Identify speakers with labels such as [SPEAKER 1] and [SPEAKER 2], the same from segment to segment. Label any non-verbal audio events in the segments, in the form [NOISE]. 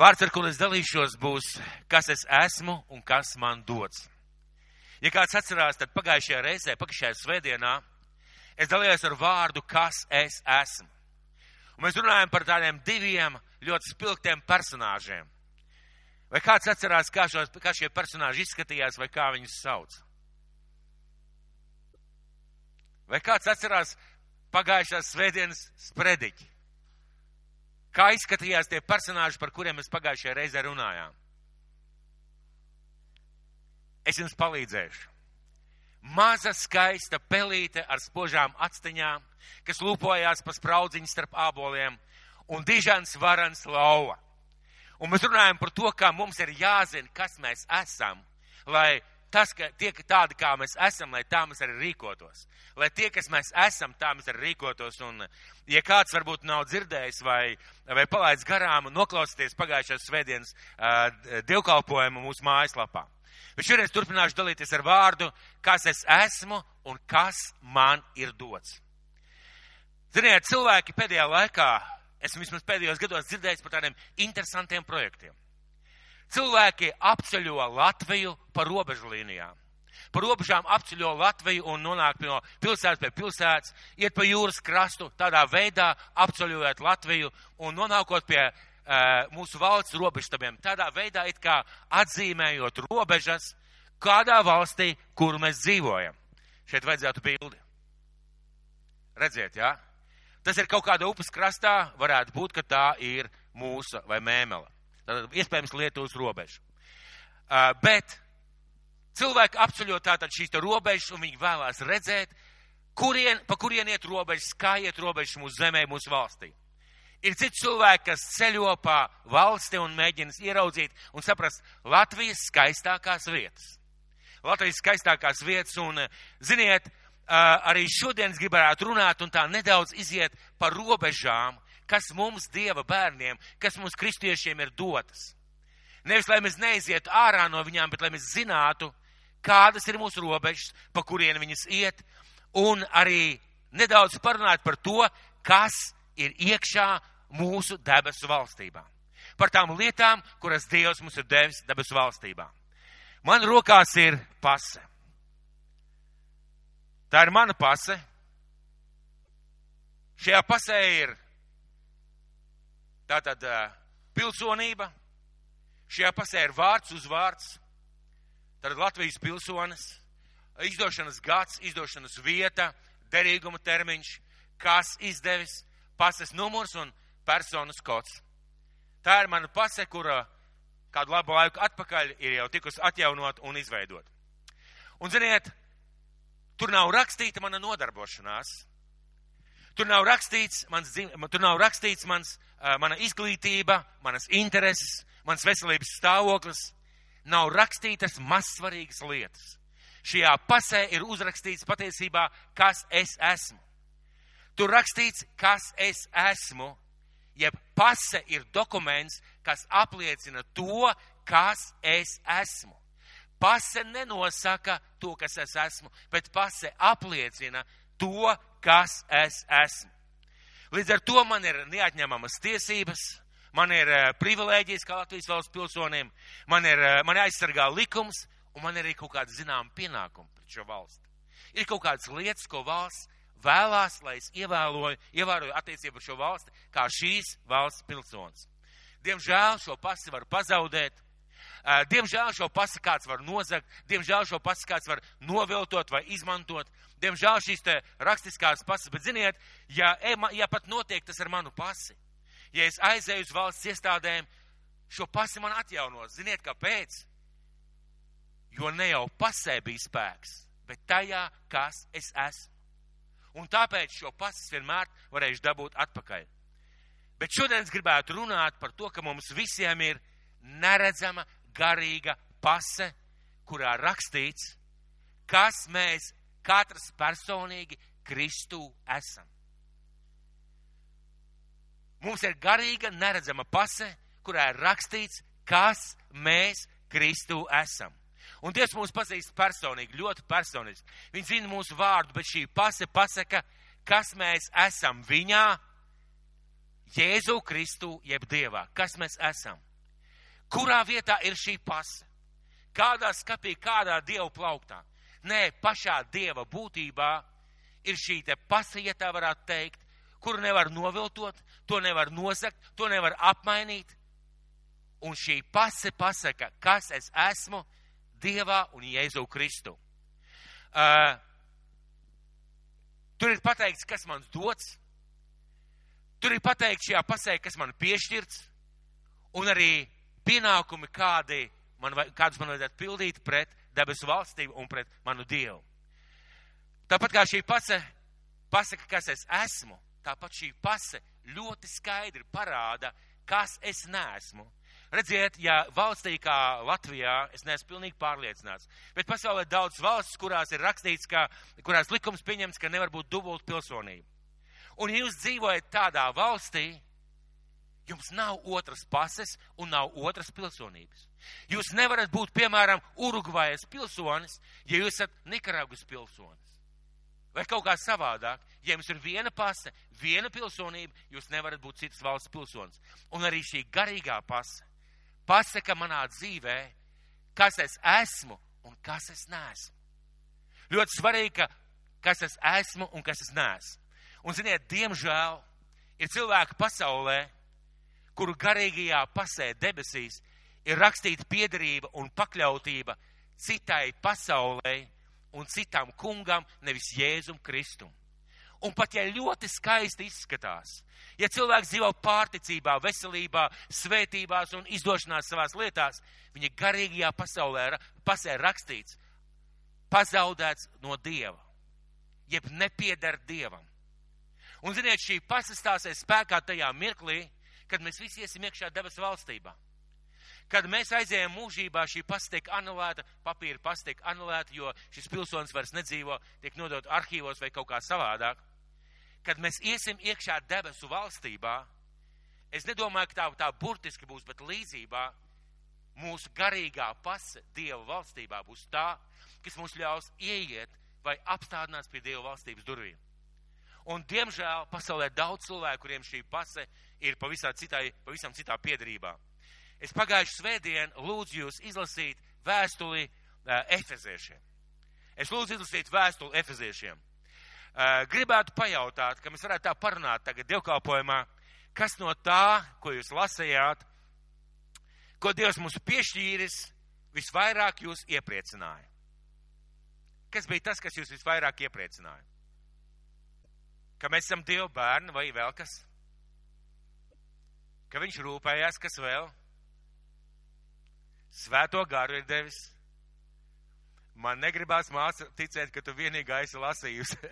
[SPEAKER 1] Vārds, ar kuru es dalīšos, būs, kas es esmu un kas man dots. Ja kāds atcerās, tad pagājušajā reizē, pagājušajā svētdienā, es dalījos ar vārdu, kas es esmu. Un mēs runājam par tādiem diviem ļoti spilgtiem personāžiem. Vai kāds atcerās, kā, šos, kā šie personāži izskatījās vai kā viņus sauc? Vai kāds atcerās pagājušās svētdienas sprediķi? Kā izskatījās tie personāži, par kuriem mēs pagājušajā reizē runājām? Es jums palīdzēšu. Maza skaista pelīte ar spožām actiņām, kas lūpojās pa spraudziņu starp āboliem, un dižans varans lauva. Un mēs runājam par to, kā mums ir jāzina, kas mēs esam, lai tas, ka tie tādi, kā mēs esam, lai tā mēs arī rīkotos. Lai tie, kas mēs esam, tā mēs arī rīkotos. Un, ja kāds varbūt nav dzirdējis vai, vai palaidis garām un noklausīties pagājušās svētdienas uh, dievkalpojumu mūsu mājaslapā. Bet es turpināšu dalīties ar vārdu, kas es esmu un kas man ir dots. Ziniet, cilvēki pēdējā laikā, esmu vismaz pēdējos gados dzirdējis par tādiem interesantiem projektiem. Cilvēki apceļo Latviju pa robežu līnijām. Pa robežām apceļo Latviju un nonāk no pilsētas pie pilsētas, iet pa jūras krastu, tādā veidā apceļojot Latviju un nonākot pie uh, mūsu valsts robežstabiem. Tādā veidā it kā atzīmējot robežas kādā valstī, kur mēs dzīvojam. Šeit vajadzētu bildi. Redziet, jā? Tas ir kaut kāda upes krastā, varētu būt, ka tā ir mūsu vai mēmela. Tātad iespējams Lietuvas robeža. Uh, bet cilvēki apceļo tātad šīs robežas un viņi vēlās redzēt, kurien, pa kurien iet robežas, kā iet robežas mūsu zemē, mūsu valstī. Ir citi cilvēki, kas ceļo pa valsti un mēģina ieraudzīt un saprast Latvijas skaistākās vietas. Latvijas skaistākās vietas un, ziniet, arī šodien es gribētu runāt un tā nedaudz iziet par robežām, kas mums, Dieva bērniem, kas mums kristiešiem ir dotas. Nevis, lai mēs neizietu ārā no viņām, bet lai mēs zinātu, kādas ir mūsu robežas, pa kurien viņas iet, un arī nedaudz parunāt par to, kas ir iekšā mūsu debesu valstībā. Par tām lietām, kuras Dievs mums ir devis debesu valstībā. Man rokās ir pase. Tā ir mana pase. Šajā pasē ir tātad pilsonība. Šajā pasē ir vārds uz vārds. Tad Latvijas pilsonis, izdošanas gads, izdošanas vieta, derīguma termiņš, kas izdevis, pases numurs un personas kods. Tā ir mana pase, kura kādu labu laiku atpakaļ ir jau tikusi atjaunot un izveidot. Un, ziniet, tur nav rakstīta mana nodarbošanās. Tur nav rakstīts mans, tur nav rakstīts mans, mana izglītība, manas intereses, mans veselības stāvoklis nav rakstītas mazsvarīgas lietas. Šajā pasē ir uzrakstīts patiesībā, kas es esmu. Tur rakstīts, kas es esmu, jeb pase ir dokuments, kas apliecina to, kas es esmu. Pase nenosaka to, kas es esmu, bet pase apliecina to, kas es esmu. Līdz ar to man ir neatņemamas tiesības, man ir uh, privilēģijas kā Latvijas valsts pilsoniem, man ir, uh, man aizsargā likums, un man ir arī kaut kāda zināma pienākuma pret šo valsti. Ir kaut kādas lietas, ko valsts vēlās, lai es ievēloju, ievēroju attiecību ar šo valsti, kā šīs valsts pilsonis. Diemžēl šo pasi var pazaudēt, diemžēl šo pasi kāds var nozagt, diemžēl šo pasi kāds var noviltot vai izmantot, diemžēl šīs te rakstiskās pasas, bet ziniet, ja, ja pat notiek tas ar manu pasi, ja es aizēju uz valsts iestādēm, šo pasi man atjaunos. Ziniet, kāpēc? Jo ne jau pasē bija spēks, bet tajā, kas es esmu. Un tāpēc šo pasi vienmēr varēšu dabūt atpakaļ. Bet šodien es gribētu runāt par to, ka mums visiem ir neredzama, garīga pase, kurā rakstīts, kas mēs katrs personīgi Kristū esam. Mums ir garīga, neredzama pase, kurā ir rakstīts, kas mēs Kristū esam. Un Dievs mūs pazīst personīgi, ļoti personīgi. Viņš zina mūsu vārdu, bet šī pase pasaka, kas mēs esam viņā, Jēzu Kristu, jeb Dievā. Kas mēs esam? Kurā vietā ir šī pasa? Kādā skapī, kādā dievu plauktā? Nē, pašā dieva būtībā ir šī te pasa, ja tā varētu teikt, kuru nevar noviltot, to nevar nosakt, to nevar apmainīt. Un šī pase pasaka, kas es esmu Dievā un Jēzu Kristu. Uh, tur ir pateikts, kas man dots. Tur ir pateikts šajā pasē, kas man piešķirts. Un arī pienākumi, kādi man, kādus man vajadzētu pildīt pret debesu valstību un pret manu Dievu. Tāpat kā šī pase pasaka, kas es esmu, tāpat šī pase ļoti skaidri parāda, kas es neesmu. Redziet, ja valstī kā Latvijā, es neesmu pilnīgi pārliecināts, bet pasaulē daudz valsts, kurās ir rakstīts, ka, kurās likums pieņems, ka nevar būt dubult pilsonība. Un ja jūs dzīvojat tādā valstī, jums nav otras pases un nav otras pilsonības. Jūs nevarat būt, piemēram, Urugvajas pilsonis, ja jūs esat Nikaragus pilsonis. Vai kaut kā savādāk, ja jums ir viena pase, viena pilsonība, jūs nevarat būt citas valsts pilsonis. Un arī šī garīgā pase pasaka manā dzīvē, kas es esmu un kas es neesmu. Ļoti svarīgi, ka kas es esmu un kas es neesmu. Un, ziniet, diemžēl ir cilvēki pasaulē, kuru garīgajā pasē debesīs ir rakstīta piedarība un pakļautība citai pasaulē, un citam kungam, nevis Jēzum Kristum. Un pat ja ļoti skaisti izskatās, ja cilvēks dzīvo pārticībā, veselībā, svētībās un izdošanās savās lietās, viņa garīgajā pasaulē pasē rakstīts, pazaudēts no Dieva, jeb nepiedar Dievam. Un, ziniet, šī pasastāsies spēkā tajā mirklī, kad mēs visi iesim iekšā debesu valstībā. Kad mēs aizējām mūžībā, šī pasta tiek anulēta, papīra pasta tiek anulēta, jo šis pilsonis vairs nedzīvo, tiek nodot arhīvos vai kaut kā savādāk. Kad mēs iesim iekšā debesu valstībā, es nedomāju, ka tā, tā burtiski būs, bet līdzībā mūsu garīgā pase Dieva valstībā būs tā, kas mums ļaus ieiet vai apstādinās pie Dieva valstības durvīm. Un, diemžēl, pasaulē daudz cilvēku, kuriem šī pase ir pavisam, citai, pavisam citā piedarībā. Es pagājušu svētdienu lūdzu jūs izlasīt vēstuli uh, efeziešiem. Es lūdzu izlasīt vēstuli efeziešiem. Uh, gribētu pajautāt, ka mēs varētu tā parunāt tagad dievkalpojumā, kas no tā, ko jūs lasījāt, ko Dievs mums piešķīris, visvairāk jūs iepriecināja. Kas bija tas, kas jūs visvairāk iepriecināja? Ka mēs esam Dieva bērni vai vēl kas? Ka viņš rūpējās, kas vēl? Svēto garu ir devis. Man negribās māsa ticēt, ka tu vienīgā esi lasījusi. [LAUGHS]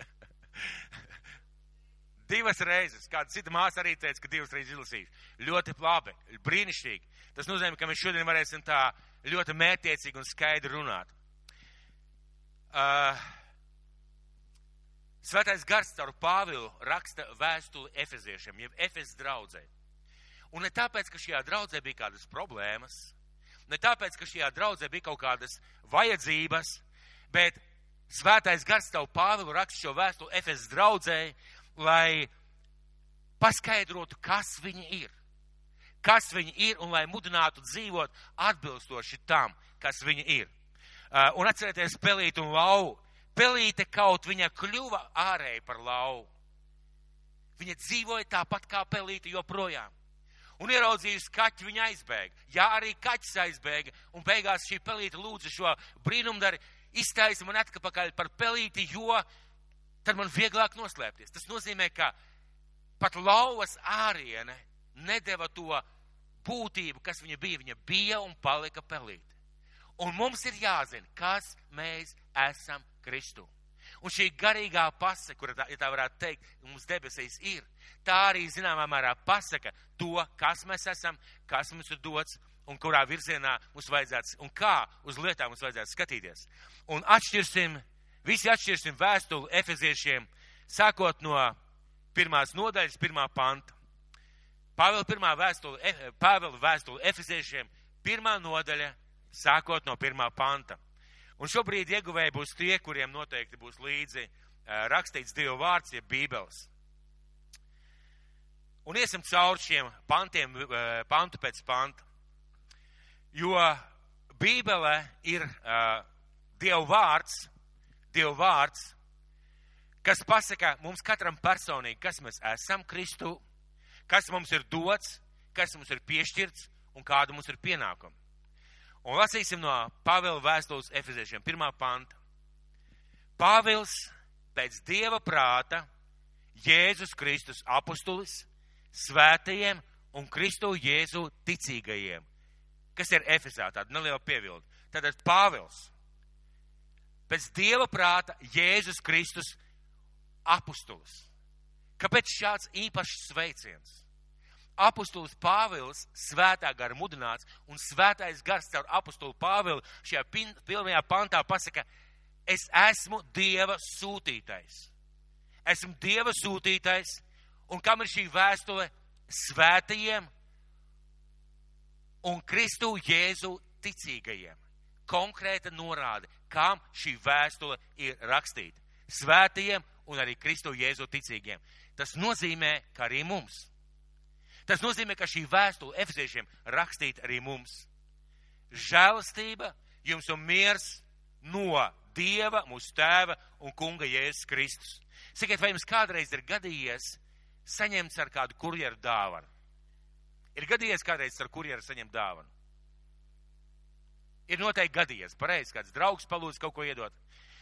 [SPEAKER 1] divas reizes. Kāda cita māsa arī teica, ka divas reizes izlasījusi. Ļoti labi, brīnišķīgi. Tas nozīmē, ka mēs šodien varēsim tā ļoti mērķiecīgi un skaidri runāt. Uh, Svētais gars caur Pāvilu raksta vēstuli Efeziešiem, jeb Efes draudzē. Un ne tāpēc, ka šajā draudzē bija kādas problēmas, Ne tāpēc, ka šajā draudzē bija kaut kādas vajadzības, bet svētais gars tev Pāvilu raksta šo vēstuli Efes draudzē, lai paskaidrotu, kas viņi ir. Kas viņi ir un lai mudinātu dzīvot atbilstoši tam, kas viņi ir. Uh, un atcerieties, pelīt un lauvu. Pelīte kaut viņa kļuva ārēji par lauvu. Viņa dzīvoja tāpat kā pelīte joprojām un ieraudzījusi kaķi, viņa aizbēga. Jā, arī kaķis aizbēga, un beigās šī pelīte lūdza šo brīnumdari, iztaisa man atpakaļ par pelīti, jo tad man vieglāk noslēpties. Tas nozīmē, ka pat lauvas āriene nedeva to būtību, kas viņa bija. Viņa bija un palika pelīte. Un mums ir jāzina, kas mēs esam Kristu. Un šī garīgā pase, kura tā, ja tā varētu teikt, mums debesīs ir, tā arī zināmā mērā pasaka to, kas mēs esam, kas mums ir dots un kurā virzienā mums vajadzētu, un kā uz lietām mums vajadzētu skatīties. Un atšķirsim, visi atšķirsim vēstuli efeziešiem, sākot no pirmās nodaļas, pirmā panta. Pāvela pirmā vēstule, Pāvela vēstule efeziešiem, pirmā nodaļa, sākot no pirmā panta. Un šobrīd ieguvēji būs tie, kuriem noteikti būs līdzi rakstīts Dieva vārds, ja Bībeles. Un iesim cauri šiem pantiem, pantu pēc panta. Jo Bībelē ir uh, Dieva vārds, Dieva vārds, kas pasaka mums katram personīgi, kas mēs esam Kristu, kas mums ir dots, kas mums ir piešķirts un kāda mums ir pienākuma. Un lasīsim no Pāvila vēstules Efeziešiem, pirmā panta. Pāvils pēc Dieva prāta, Jēzus Kristus apustulis, svētajiem un Kristu Jēzu ticīgajiem, kas ir Efesā, tāda neliela pievilda. Tātad Pāvils, pēc Dieva prāta, Jēzus Kristus apustulis. Kāpēc šāds īpašs sveiciens? Apustulis Pāvils, svētā gara mudināts, un svētais gars caur apustulu Pāvilu šajā pilnajā pantā pasaka, es esmu Dieva sūtītais. Esmu Dieva sūtītais, un kam ir šī vēstule svētajiem un Kristu Jēzu ticīgajiem. Konkrēta norāde, kam šī vēstule ir rakstīta. Svētajiem un arī Kristu Jēzu ticīgiem. Tas nozīmē, ka arī mums Tas nozīmē, ka šī vēstule efeziešiem rakstīt arī mums. Žēlastība jums un miers no Dieva, mūsu Tēva un Kunga Jēzus Kristus. Sakiet, vai jums kādreiz ir gadījies saņemts ar kādu kurjeru dāvanu? Ir gadījies kādreiz ar kurjeru saņemt dāvanu? Ir noteikti gadījies, pareizi, kāds draugs palūdz kaut ko iedot.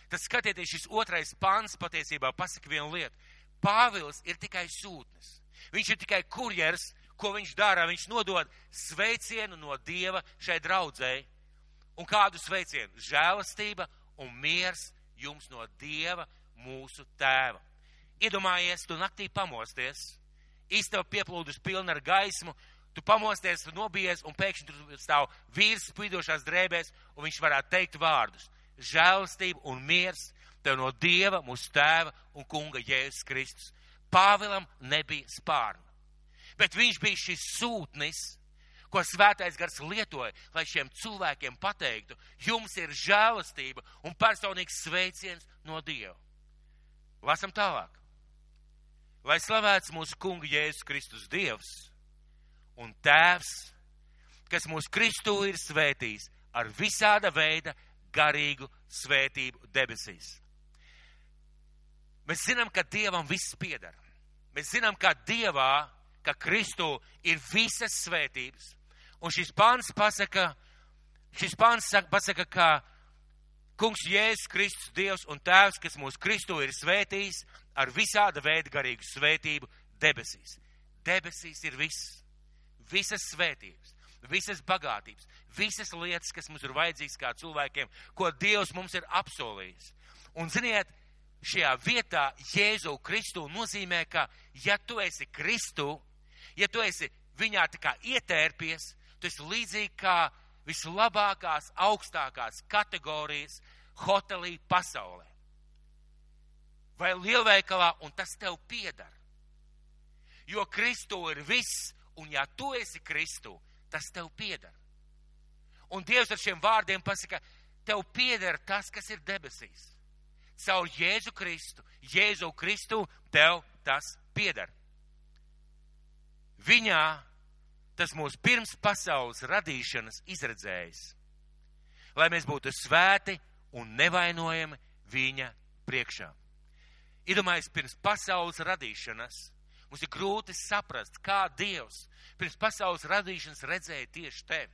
[SPEAKER 1] Tad skatieties, šis otrais pants patiesībā pasaka vienu lietu. Pāvils ir tikai sūtnis. Viņš ir tikai kurjers, ko viņš dara. Viņš nodod sveicienu no Dieva šai draudzēji. Un kādu sveicienu? Žēlastība un miers jums no Dieva, mūsu tēva. Iedomājies, tu naktī pamosties, istaba pieplūdus pilna ar gaismu, tu pamosties, tu nobijies, un pēkšņi tur stāv vīrs spīdošās drēbēs, un viņš varētu teikt vārdus. Žēlastība un miers tev no Dieva, mūsu tēva un kunga Jēzus Kristus. Pāvilam nebija spārnu. Bet viņš bija šis sūtnis, ko svētais gars lietoja, lai šiem cilvēkiem pateiktu, jums ir žēlastība un personīgs sveiciens no Dieva. Lasam tālāk. Lai slavēts mūsu kunga Jēzus Kristus Dievs un Tēvs, kas mūsu Kristu ir svētījis ar visāda veida garīgu svētību debesīs. Mēs zinām, ka Dievam viss piedara. Mēs zinām, ka Dievā, ka Kristū ir visas svētības. Un šis pāns pasaka, šis pāns pasaka, ka Kungs Jēzus Kristus, Dievs un Tēvs, kas mūsu Kristū ir svētījis ar visāda veida garīgu svētību debesīs. Debesīs ir viss, visas svētības, visas bagātības, visas lietas, kas mums ir vajadzīgas kā cilvēkiem, ko Dievs mums ir apsolījis. Un ziniet, šajā vietā Jēzu Kristu nozīmē, ka ja tu esi Kristu, ja tu esi viņā tā kā ietērpies, tu esi līdzīgi kā vislabākās, augstākās kategorijas hotelī pasaulē. Vai lielveikalā, un tas tev piedara. Jo Kristu ir viss, un ja tu esi Kristu, tas tev piedara. Un Dievs ar šiem vārdiem pasaka, tev piedara tas, kas ir debesīs caur Jēzu Kristu. Jēzu Kristu tev tas pieder. Viņā tas mūs pirms pasaules radīšanas izredzējis, lai mēs būtu svēti un nevainojami viņa priekšā. Iedomājieties, pirms pasaules radīšanas mums ir grūti saprast, kā Dievs pirms pasaules radīšanas redzēja tieši tevi.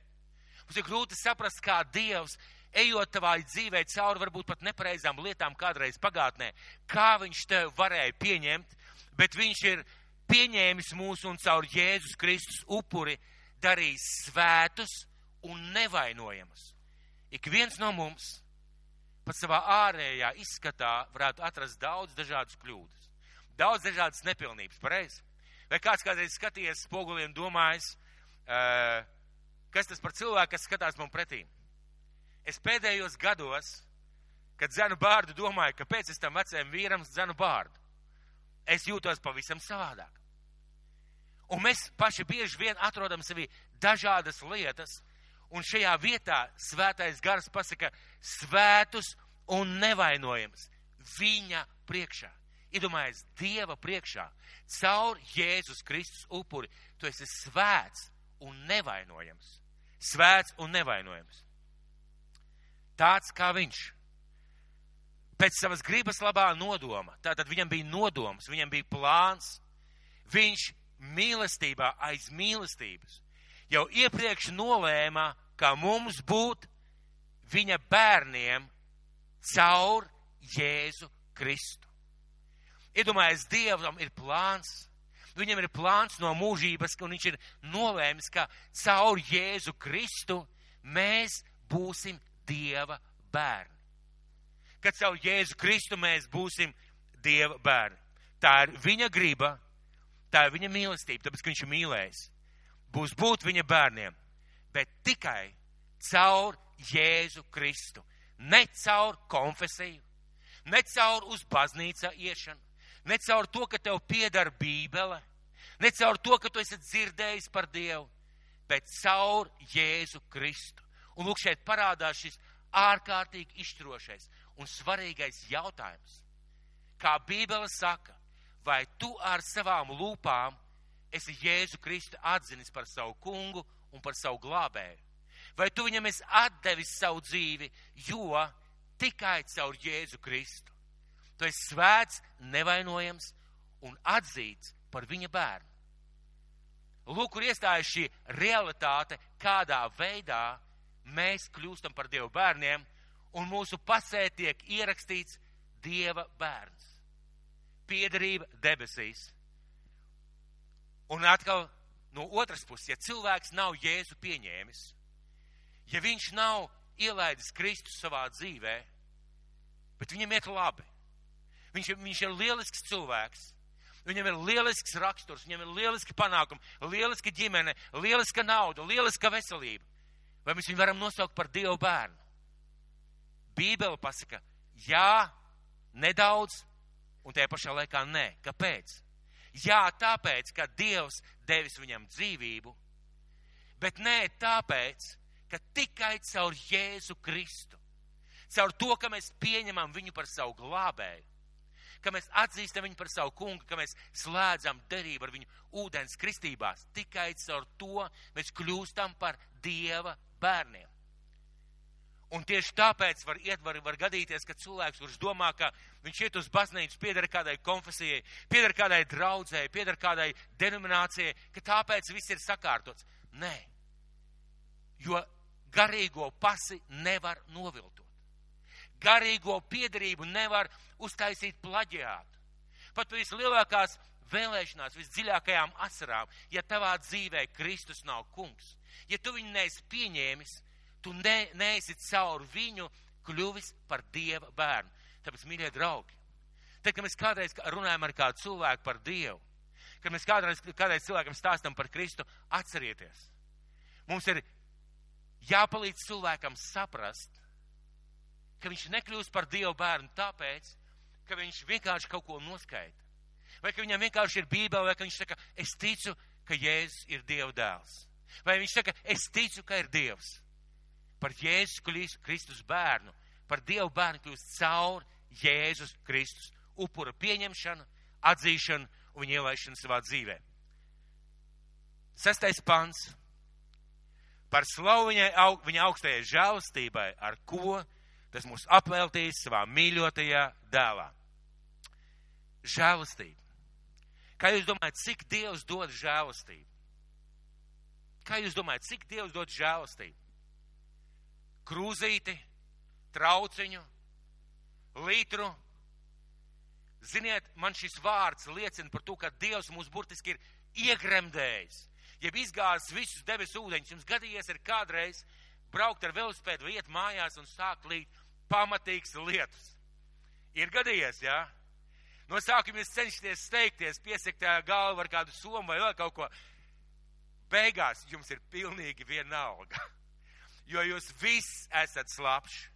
[SPEAKER 1] Mums ir grūti saprast, kā Dievs ejot tavā dzīvē cauri varbūt pat nepareizām lietām kādreiz pagātnē, kā viņš tev varēja pieņemt, bet viņš ir pieņēmis mūs un caur Jēzus Kristus upuri darījis svētus un nevainojamus. Ik viens no mums pat savā ārējā izskatā varētu atrast daudz dažādas kļūdas, daudz dažādas nepilnības, pareizi? Vai kāds kādreiz skatījies spoguliem domājis, uh, kas tas par cilvēku, kas skatās man pretīm? es pēdējos gados, kad dzenu bārdu, domāju, kāpēc es tam vecajam vīram dzenu bārdu. Es jūtos pavisam savādāk. Un mēs paši bieži vien atrodam sevi dažādas lietas, un šajā vietā svētais gars pasaka svētus un nevainojams viņa priekšā. Iedomājies, Dieva priekšā, caur Jēzus Kristus upuri, tu esi svēts un nevainojams. svēts un nevainojams. Tāds kā viņš. Pēc savas gribas labā nodoma. Tātad viņam bija nodoms, viņam bija plāns. Viņš mīlestībā aiz mīlestības jau iepriekš nolēma, kā mums būt viņa bērniem caur Jēzu Kristu. Iedomājies, Dievam ir plāns. Viņam ir plāns no mūžības, un viņš ir nolēmis, ka caur Jēzu Kristu mēs būsim Dieva bērni. Kad caur Jēzu Kristu mēs būsim Dieva bērni. Tā ir viņa griba, tā ir viņa mīlestība, tāpēc, ka viņš ir mīlējis. Būs būt viņa bērniem, bet tikai caur Jēzu Kristu. Ne caur konfesiju, ne caur uz baznīca iešanu, ne caur to, ka tev piedara Bībele, ne caur to, ka tu esi dzirdējis par Dievu, bet caur Jēzu Kristu. Un lūk, šeit parādās šis ārkārtīgi izšķirošais un svarīgais jautājums. Kā Bībele saka, vai tu ar savām lūpām esi Jēzu Kristu atzinis par savu kungu un par savu glābēju? Vai tu viņam esi atdevis savu dzīvi, jo tikai caur Jēzu Kristu tu esi svēts, nevainojams un atzīts par viņa bērnu. Lūk, kur iestājas šī realitāte, kādā veidā mēs kļūstam par Dieva bērniem, un mūsu pasē tiek ierakstīts Dieva bērns. Piedarība debesīs. Un atkal no otras puses, ja cilvēks nav Jēzu pieņēmis, ja viņš nav ielaidis Kristus savā dzīvē, bet viņam iet labi, viņš, viņš ir lielisks cilvēks, viņam ir lielisks raksturs, viņam ir lieliski panākumi, lieliska ģimene, lieliska nauda, lieliska veselība. Vai mēs viņu varam nosaukt par Dievu bērnu? Bībele pasaka, jā, nedaudz, un tajā pašā laikā nē. Kāpēc? Jā, tāpēc, ka Dievs devis viņam dzīvību, bet nē tāpēc, ka tikai caur Jēzu Kristu, caur to, ka mēs pieņemam viņu par savu glābēju, ka mēs atzīstam viņu par savu kungu, ka mēs slēdzam derību ar viņu ūdens kristībās. Tikai caur to mēs kļūstam par Dieva bērniem. Un tieši tāpēc var, iet, var, var gadīties, ka cilvēks, kurš domā, ka viņš iet uz baznīcu, pieder kādai konfesijai, pieder kādai draudzēji, pieder kādai denominācijai, ka tāpēc viss ir sakārtots. Nē, jo garīgo pasi nevar noviltot. Garīgo piedarību nevar uztaisīt plaģiātu. Pat vislielākās vēlēšanās, visdziļākajām asarām, ja tavā dzīvē Kristus nav kungs, ja tu viņu neesi pieņēmis, tu ne, neesi caur viņu kļuvis par Dieva bērnu. Tāpēc, mīļie draugi, tad, kad mēs kādreiz runājam ar kādu cilvēku par Dievu, kad mēs kādreiz, kādreiz cilvēkam stāstam par Kristu, atcerieties, mums ir jāpalīdz cilvēkam saprast, ka viņš nekļūst par Dievu bērnu tāpēc, ka viņš vienkārši kaut ko noskaita. Vai ka viņam vienkārši ir bībele, vai ka viņš saka, es ticu, ka Jēzus ir Dieva dēls. Vai viņš saka, es ticu, ka ir Dievs. Par Jēzus Kristus bērnu, par Dievu bērnu kļūst caur Jēzus Kristus upura pieņemšanu, atzīšanu un ielaišanu savā dzīvē. Sestais pants. Par slavu viņai, viņa augstajai žēlastībai, ar ko tas mūs apveltīs savā mīļotajā dēlā. Žēlastība. Kā jūs domājat, cik Dievs dod žēlastību? Kā jūs domājat, cik Dievs dod žēlastību? Krūzīti, trauciņu, litru. Ziniet, man šis vārds liecina par to, ka Dievs mūs burtiski ir iegremdējis. Ja izgāzis visus debesu ūdeņus, jums gadījies ir kādreiz braukt ar velospēdu, iet mājās un sākt līt pamatīgs lietus. Ir gadījies, jā? Ja? No sākuma jūs cenšaties steigties, piesekt galvu ar kādu somu vai vēl kaut ko beigās jums ir pilnīgi vienalga, jo jūs visi esat slapši.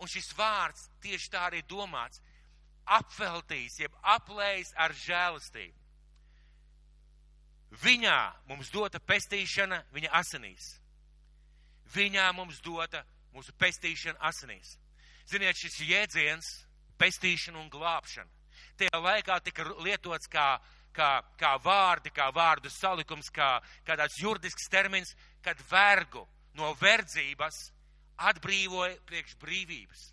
[SPEAKER 1] Un šis vārds tieši tā arī domāts - apveltīs, jeb aplējis ar žēlastību. Viņā mums dota pestīšana viņa asinīs. Viņā mums dota mūsu pestīšana asinīs. Ziniet, šis jēdziens - pestīšana un glābšana. Tajā laikā tika lietots kā kā, kā vārdi, kā vārdu salikums, kā, kā tāds juridisks termins, kad vergu no verdzības atbrīvoja priekš brīvības.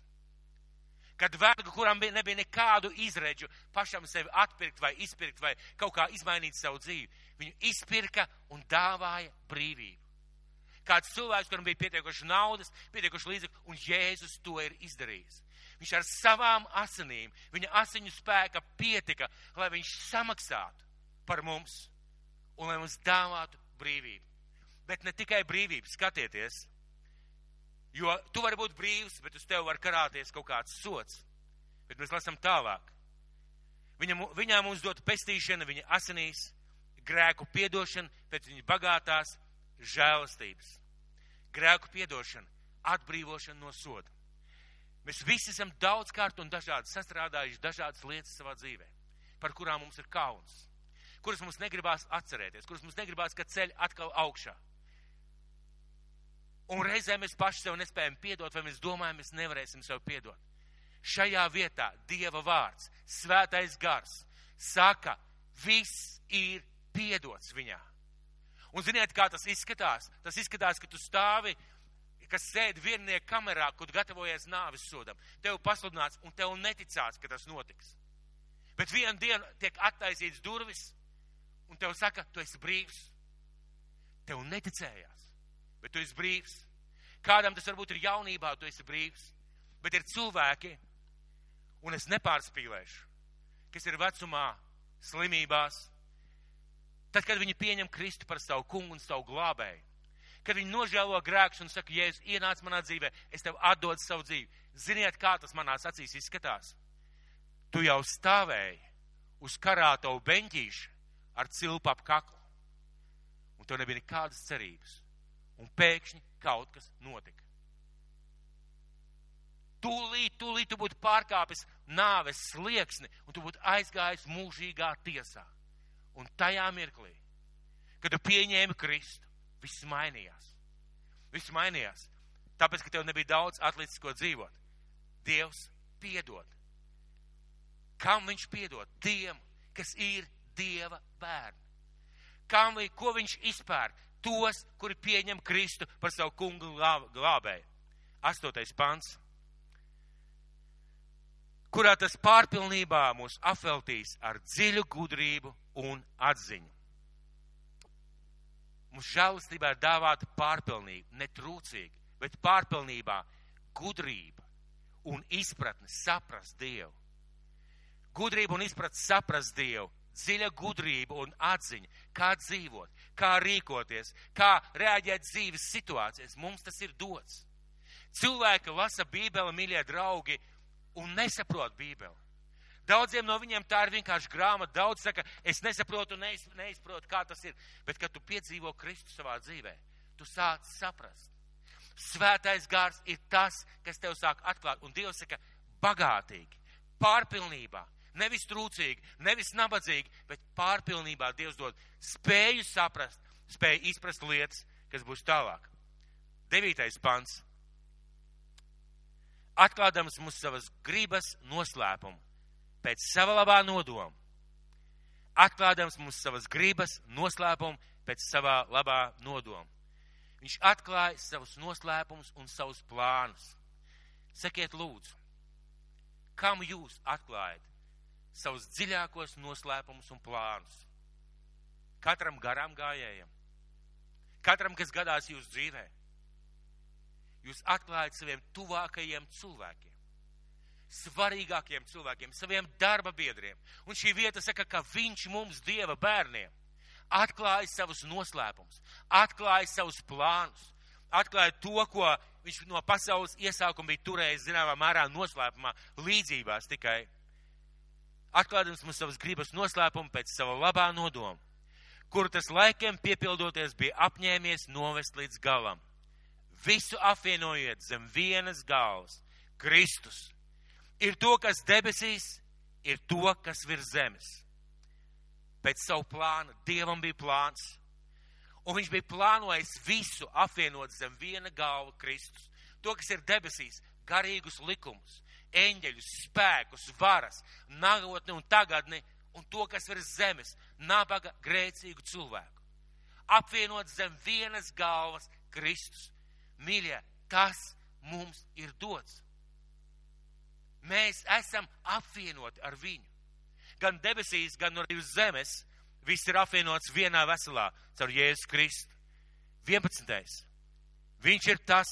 [SPEAKER 1] Kad vergu, kuram nebija nekādu izredzu pašam sevi atpirkt vai izpirkt vai kaut kā izmainīt savu dzīvi, viņu izpirka un dāvāja brīvību. Kāds cilvēks, kuram bija pietiekuši naudas, pietiekuši līdzekļu, un Jēzus to ir izdarījis. Viņš ar savām asinīm, viņa asiņu spēka pietika, lai viņš samaksātu par mums un lai mums dāvātu brīvību. Bet ne tikai brīvību, skatieties, jo tu vari būt brīvs, bet uz tevi var karāties kaut kāds sots. Bet mēs lasām tālāk. Viņa, viņā mums dot pestīšana, viņa asinīs, grēku piedošana pēc viņa bagātās žēlastības. Grēku piedošana, atbrīvošana no soda. Mēs visi esam daudzkārt un dažādi sastrādājuši dažādas lietas savā dzīvē, par kurām mums ir kauns, kuras mums negribās atcerēties, kuras mums negribās, ka ceļ atkal augšā. Un reizē mēs paši sev nespējam piedot, vai mēs domājam, mēs nevarēsim sev piedot. Šajā vietā Dieva vārds, svētais gars, saka, viss ir piedots viņā. Un ziniet, kā tas izskatās? Tas izskatās, ka tu stāvi, kas sēdi viennieku kamerā, kur gatavojies nāvis sodam. Tev pasludināts, un tev neticās, ka tas notiks. Bet vienu dienu tiek attaisīts durvis, un tev saka, tu esi brīvs. Tev neticējās, bet tu esi brīvs. Kādam tas varbūt ir jaunībā, tu esi brīvs. Bet ir cilvēki, un es nepārspīlēšu, kas ir vecumā, slimībās, Tad, kad viņi pieņem Kristu par savu kungu un savu glābēju, kad viņi nožēlo grēkus un saka, Jēzus, ienāc manā dzīvē, es tev atdodu savu dzīvi. Ziniet, kā tas manās acīs izskatās? Tu jau stāvēji uz karātavu beņķīšu ar cilpu ap kaklu, un tev nebija nekādas cerības, un pēkšņi kaut kas notika. Tūlīt, tūlīt tu būtu pārkāpis nāves slieksni, un tu būtu aizgājis mūžīgā tiesā. Un tajā mirklī, kad tu pieņēmi Kristu, viss mainījās. Viss mainījās. Tāpēc, ka tev nebija daudz atlicis, ko dzīvot. Dievs piedod. Kam viņš piedod? Tiem, kas ir Dieva bērni. Kam ko viņš izpēr? Tos, kuri pieņem Kristu par savu kungu glābēju. Astotais pants kurā tas pārpilnībā mūs apveltīs ar dziļu gudrību un atziņu. Mums žēlastībā ir dāvāta pārpilnība, ne trūcīgi, bet pārpilnībā gudrība un izpratne saprast Dievu. Gudrība un izpratne saprast Dievu, dziļa gudrība un atziņa, kā dzīvot, kā rīkoties, kā reaģēt dzīves situācijas. Mums tas ir dots. Cilvēki lasa Bībeli, mīļie draugi, un nesaprot Bībeli. Daudziem no viņiem tā ir vienkārši grāmata. Daudz saka, es nesaprotu, neiz, neizprotu, kā tas ir. Bet, kad tu piedzīvo Kristu savā dzīvē, tu sāc saprast. Svētais gars ir tas, kas tev sāk atklāt. Un Dievs saka, bagātīgi, pārpilnībā, nevis trūcīgi, nevis nabadzīgi, bet pārpilnībā Dievs dod spēju saprast, spēju izprast lietas, kas būs tālāk. Devītais pants atklādams mums savas gribas noslēpumu, pēc sava labā nodoma. Atklādams mums savas gribas noslēpumu pēc savā labā nodoma. Viņš atklāja savus noslēpumus un savus plānus. Sakiet, lūdzu, kam jūs atklājat savus dziļākos noslēpumus un plānus? Katram garām gājējam, katram, kas gadās jūsu dzīvēm jūs atklājat saviem tuvākajiem cilvēkiem, svarīgākiem cilvēkiem, saviem darba biedriem. Un šī vieta saka, ka viņš mums, Dieva bērniem, atklāja savus noslēpumus, atklāja savus plānus, atklāja to, ko viņš no pasaules iesākuma bija turējis zināmā mērā noslēpumā, līdzībās tikai. Atklādams mums savas gribas noslēpumu pēc sava labā nodoma, kuru tas laikiem piepildoties bija apņēmies novest līdz galam visu apvienojiet zem vienas galvas. Kristus ir to, kas debesīs, ir to, kas virs zemes. Pēc savu plānu Dievam bija plāns, un viņš bija plānojis visu apvienot zem viena galva Kristus. To, kas ir debesīs, garīgus likumus, eņģeļus, spēkus, varas, nākotni un tagadni, un to, kas virs zemes, nabaga grēcīgu cilvēku. Apvienot zem vienas galvas Kristus Mīļie, tas mums ir dots. Mēs esam apvienoti ar viņu. Gan debesīs, gan arī uz zemes. Viss ir apvienots vienā veselā caur Jēzus Kristu. 11. Viņš ir tas,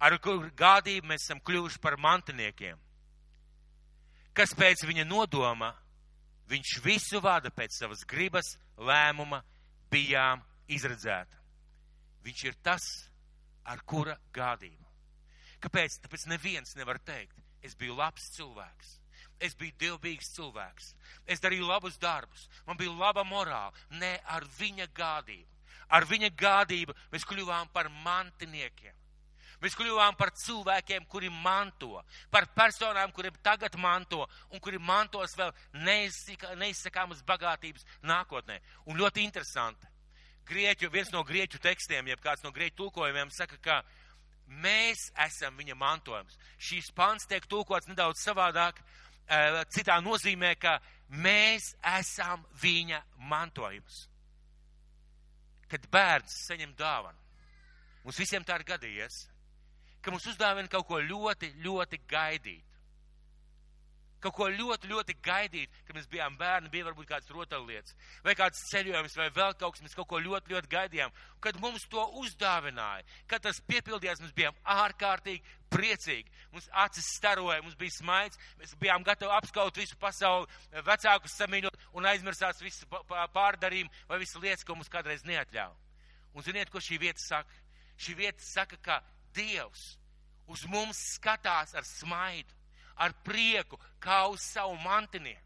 [SPEAKER 1] ar kuru gādību mēs esam kļuvuši par mantiniekiem. Kas pēc viņa nodoma, viņš visu vada pēc savas gribas, lēmuma, bijām izredzēta. Viņš ir tas, ar kura gādību. Kāpēc? Tāpēc neviens nevar teikt, es biju labs cilvēks. Es biju dievbijīgs cilvēks. Es darīju labus darbus. Man bija laba morāla. Nē, ar viņa gādību. Ar viņa gādību mēs kļuvām par mantiniekiem. Mēs kļuvām par cilvēkiem, kuri manto, par personām, kuriem tagad manto un kuri mantos vēl neizsakāmas bagātības nākotnē. Un ļoti interesanti. Grieķu, viens no grieķu tekstiem, jeb kāds no grieķu tulkojumiem saka, ka mēs esam viņa mantojums. Šīs pants tiek tulkots nedaudz savādāk, eh, citā nozīmē, ka mēs esam viņa mantojums kad bērns saņem dāvanu. Mums visiem tā ir gadījies, ka mums uzdāvina kaut ko ļoti, ļoti gaidīt. Kaut ko ļoti, ļoti gaidīt, kad mēs bijām bērni, bija varbūt kāds rotaļlietas, vai kāds ceļojums, vai vēl kaut kas, mēs kaut ko ļoti, ļoti gaidījām. Kad mums to uzdāvināja, kad tas piepildījās, mēs bijām ārkārtīgi priecīgi. Mums acis staroja, mums bija smaids, mēs bijām gatavi apskaut visu pasauli, vecākus samīļot un aizmirsās visu pārdarījumu vai visas lietas, ko mums kādreiz neatļāva. Un ziniet, ko šī vieta saka? Šī vieta saka, ka Dievs uz mums skatās ar smaidu, ar prieku, kā uz savu mantinieku,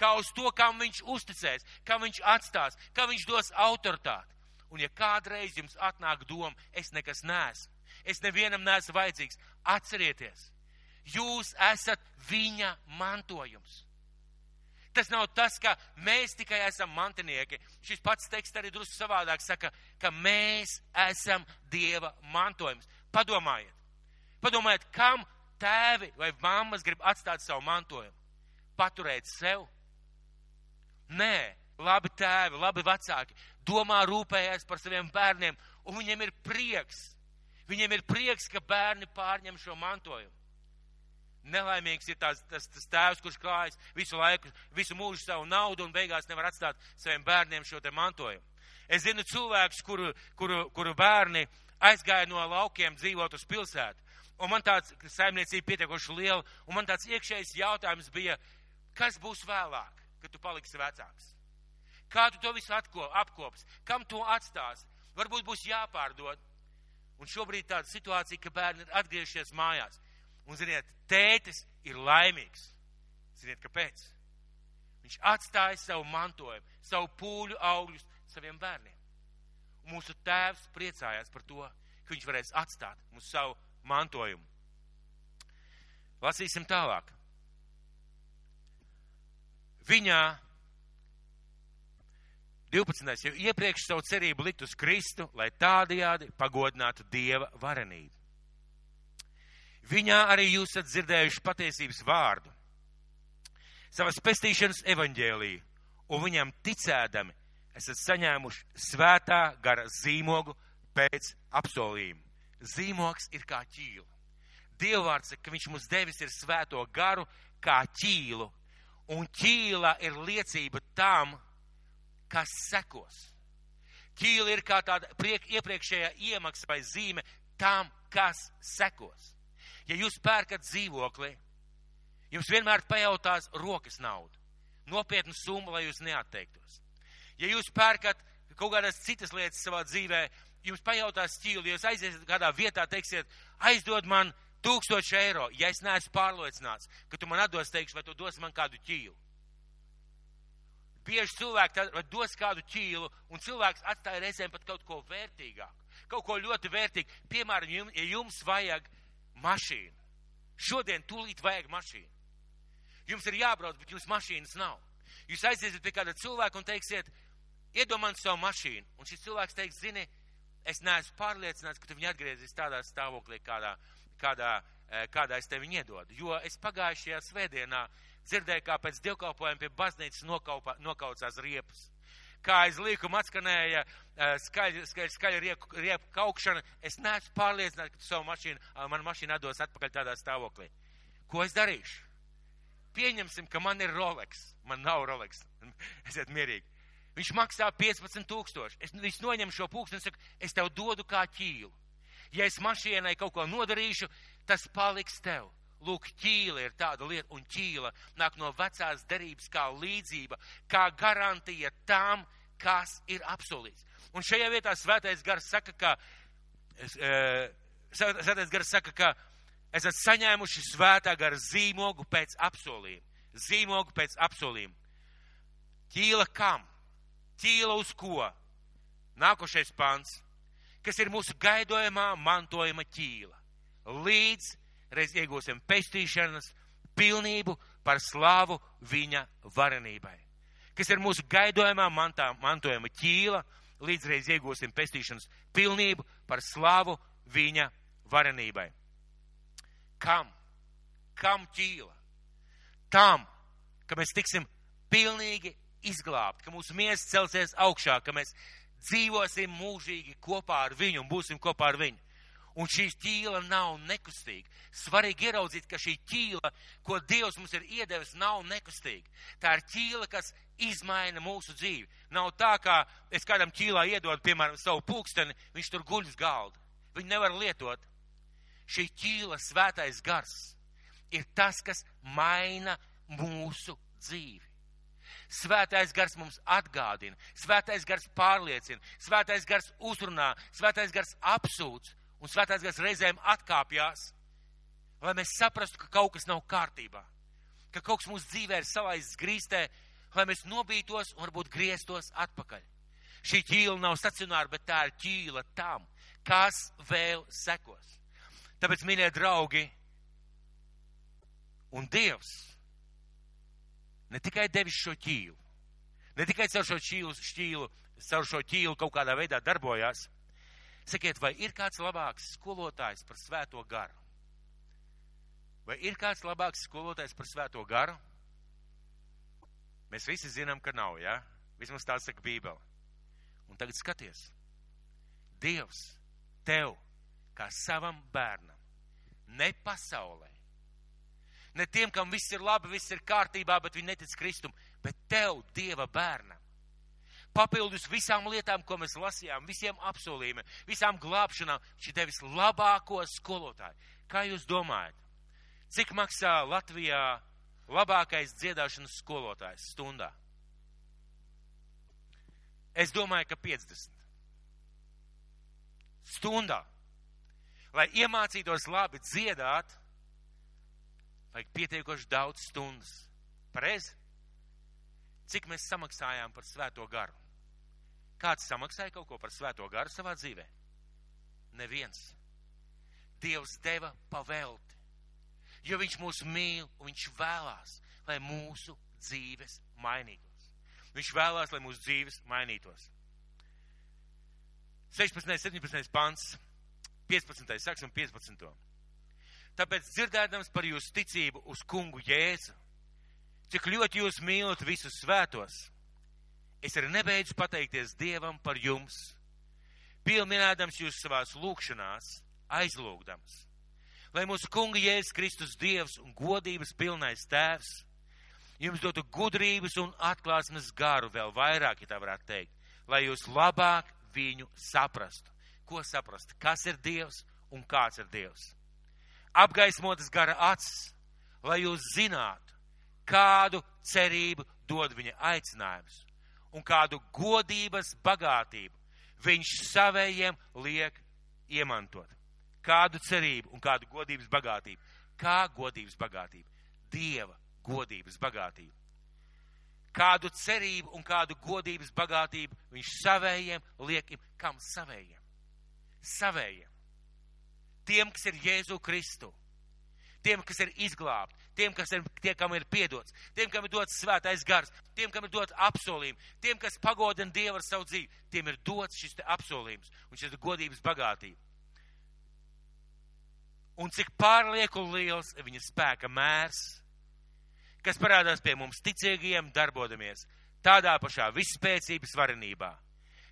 [SPEAKER 1] kā uz to, kam viņš uzticēs, kam viņš atstās, kam viņš dos autoritāti. Un ja kādreiz jums atnāk doma, es nekas neesmu, es nevienam neesmu vajadzīgs, atcerieties, jūs esat viņa mantojums. Tas nav tas, ka mēs tikai esam mantinieki. Šis pats teksts arī drusku savādāk saka, ka mēs esam Dieva mantojums. Padomājiet, padomājiet, kam tēvi vai mammas grib atstāt savu mantojumu? Paturēt sev? Nē, labi tēvi, labi vecāki, domā rūpējās par saviem bērniem, un viņiem ir prieks. Viņiem ir prieks, ka bērni pārņem šo mantojumu. Nelaimīgs ir tās, tas, tas tēvs, kurš klājas visu laiku, visu mūžu savu naudu un beigās nevar atstāt saviem bērniem šo te mantojumu. Es zinu cilvēkus, kuru, kuru, kuru bērni aizgāja no laukiem dzīvot uz pilsētu. Un man tāds saimniecība pietiekoši liela, un man tāds iekšējs jautājums bija, kas būs vēlāk, kad tu paliksi vecāks? Kā tu to visu atko, apkops? Kam to atstās? Varbūt būs jāpārdod. Un šobrīd tāda situācija, ka bērni ir atgriežies mājās. Un, ziniet, tētis ir laimīgs. Ziniet, kāpēc? Viņš atstāja savu mantojumu, savu pūļu augļus saviem bērniem. Un mūsu tēvs priecājās par to, ka viņš varēs atstāt mums savu mantojumu. Lasīsim tālāk. Viņā 12. jau iepriekš savu cerību likt uz Kristu, lai tādajādi pagodinātu Dieva varenību. Viņā arī jūs esat dzirdējuši patiesības vārdu, savas pestīšanas evaņģēlīju, un viņam ticēdami esat saņēmuši svētā gara zīmogu pēc apsolījuma. Zīmogs ir kā ķīla. Dievvvārds ka viņš mums devis ir svēto garu kā ķīlu, un ķīla ir liecība tam, kas sekos. Ķīla ir kā tāda priek, iepriekšējā iemaksa vai zīme tam, kas sekos. Ja jūs pērkat dzīvokli, jums vienmēr pajautās rokas naudu. Nopietnu summu, lai jūs neatteiktos. Ja jūs pērkat kaut kādas citas lietas savā dzīvē, jums pajautās ķīli, jūs aiziesiet kādā vietā, teiksiet, aizdod man tūkstoši eiro, ja es neesmu pārliecināts, ka tu man atdos, teikšu, vai tu dos man kādu ķīlu. Bieži cilvēki dos kādu ķīlu, un cilvēks atstāja reizēm pat kaut ko vērtīgāku, kaut ko ļoti vērtīgu. Piemēram, ja jums vajag mašīnu. Šodien tūlīt vajag mašīnu. Jums ir jābrauc, bet jums mašīnas nav. Jūs aiziesiet pie kāda cilvēka un teiksiet, iedomājiet savu mašīnu. Un šis cilvēks teiks, zini, es neesmu pārliecināts, ka tu viņu atgriezīs tādā stāvoklī, kādā, kādā, eh, kādā es tevi iedodu. Jo es pagājušajā svētdienā dzirdēju, kā pēc dievkalpojuma pie baznīcas nokaupa, nokaucās riepas. Kā aiz līkuma atskanēja skaļa, skaļa, skaļa riepu, riepu kaukšana. Es neesmu pārliecināts, ka tu savu mašīnu, manu mašīnu atdos atpakaļ tādā stāvoklī. Ko es darīšu? Pieņemsim, ka man ir Rolex. Man nav Rolex. [LAUGHS] Esiet mierīgi. Viņš maksā 15 tūkstoši. Es, viņš noņem šo pūksteni un saka, es tev dodu kā ķīlu. Ja es mašīnai kaut ko nodarīšu, tas paliks tev. Lūk, ķīla ir tāda lieta, un ķīla nāk no vecās derības kā līdzība, kā garantija tam, kas ir apsolīts. Un šajā vietā svētais gars saka, ka, e, svētais gars saka, ka esat saņēmuši svētā gara zīmogu pēc apsolījuma. Zīmogu pēc apsolījuma. Ķīla kam? Ķīla uz ko? Nākošais pants, kas ir mūsu gaidojamā mantojuma ķīla. Līdz reiz iegūsim pestīšanas pilnību par slāvu viņa varenībai. Kas ir mūsu gaidojamā mantā, mantojuma ķīla, līdz reiz iegūsim pestīšanas pilnību par slāvu viņa varenībai. Kam? Kam ķīla? Tam, ka mēs tiksim pilnīgi izglābti, ka mūsu miesas celsies augšā, ka mēs dzīvosim mūžīgi kopā ar viņu un būsim kopā ar viņu. Un šī ķīla nav nekustīga. Svarīgi ieraudzīt, ka šī ķīla, ko Dievs mums ir iedevis, nav nekustīga. Tā ir ķīla, kas izmaina mūsu dzīvi. Nav tā, kā es kādam ķīlā iedodu, piemēram, savu pulksteni, viņš tur guļ uz galda. Viņu nevar lietot. Šī ķīla, svētais gars, ir tas, kas maina mūsu dzīvi. Svētais gars mums atgādina, svētais gars pārliecina, svētais gars uzrunā, svētais gars apsūdz un svētais gars reizēm atkāpjas, lai mēs saprastu, ka kaut kas nav kārtībā, ka kaut kas mūsu dzīvē ir salaists grīstē, lai mēs nobītos un varbūt grieztos atpakaļ. Šī ķīla nav stacionāra, bet tā ir ķīla tam, kas vēl sekos. Tāpēc, mīļie draugi, un Dievs ne tikai devis šo ķīlu, ne tikai caur šo ķīlu, šķīlu, caur šo ķīlu kaut kādā veidā darbojās, Sakiet, vai ir kāds labāks skolotājs par svēto garu? Vai ir kāds labāks skolotājs par svēto garu? Mēs visi zinām, ka nav, jā? Ja? Vismaz tā saka Bībele. Un tagad skaties. Dievs tev, kā savam bērnam, ne pasaulē, ne tiem, kam viss ir labi, viss ir kārtībā, bet viņi netic Kristum, bet tev, Dieva bērnam, papildus visām lietām, ko mēs lasījām, visiem apsolījumiem, visām glābšanām, šī devis labāko skolotāju. Kā jūs domājat, cik maksā Latvijā labākais dziedāšanas skolotājs stundā? Es domāju, ka 50. Stundā. Lai iemācītos labi dziedāt, vajag pietiekoši daudz stundas. Pareizi? Cik mēs samaksājām par svēto garu? Kāds samaksāja kaut ko par svēto garu savā dzīvē? Neviens. Dievs deva pavelti, jo Viņš mūs mīl un Viņš vēlās, lai mūsu dzīves mainītos. Viņš vēlās, lai mūsu dzīves mainītos. 16. 17. pants, 15. sāksim 15. Tāpēc dzirdēdams par jūsu ticību uz kungu Jēzu, cik ļoti jūs mīlat visus svētos, Es arī nebeidzu pateikties Dievam par jums, pilnminēdams jūs savās lūkšanās, aizlūgdams, lai mūsu kunga Jēzus Kristus Dievs un godības pilnais tēvs jums dotu gudrības un atklāsmes garu vēl vairāk, ja tā varētu teikt, lai jūs labāk viņu saprastu. Ko saprast? Kas ir Dievs un kāds ir Dievs? Apgaismotas gara acis, lai jūs zinātu, kādu cerību dod viņa aicinājums un kādu godības bagātību viņš savējiem liek iemantot. Kādu cerību un kādu godības bagātību. Kā godības bagātība? Dieva godības bagātība. Kādu cerību un kādu godības bagātību viņš savējiem liek, kam savējiem? Savējiem. Tiem, kas ir Jēzu Kristu tiem, kas ir izglābti, tiem, kas ir, tie, kam ir piedots, tiem, kam ir dots svētais gars, tiem, kam ir dots apsolījumi, tiem, kas pagodina Dievu ar savu dzīvi, tiem ir dots šis apsolījums un šis godības bagātība. Un cik pārlieku liels ir viņa spēka mērs, kas parādās pie mums ticīgiem, darbodamies tādā pašā visspēcības varenībā,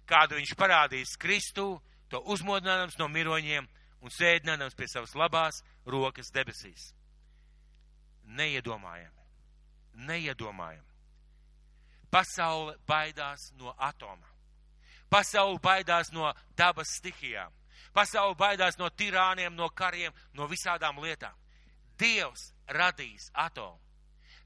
[SPEAKER 1] kādu viņš parādīs Kristu, to uzmodinājums no miroņiem un sēdinājums pie savas labās rokas debesīs. Neiedomājami, neiedomājami. Pasaule baidās no atoma. Pasaule baidās no dabas stihijām. Pasaule baidās no tirāniem, no kariem, no visādām lietām. Dievs radīs atomu.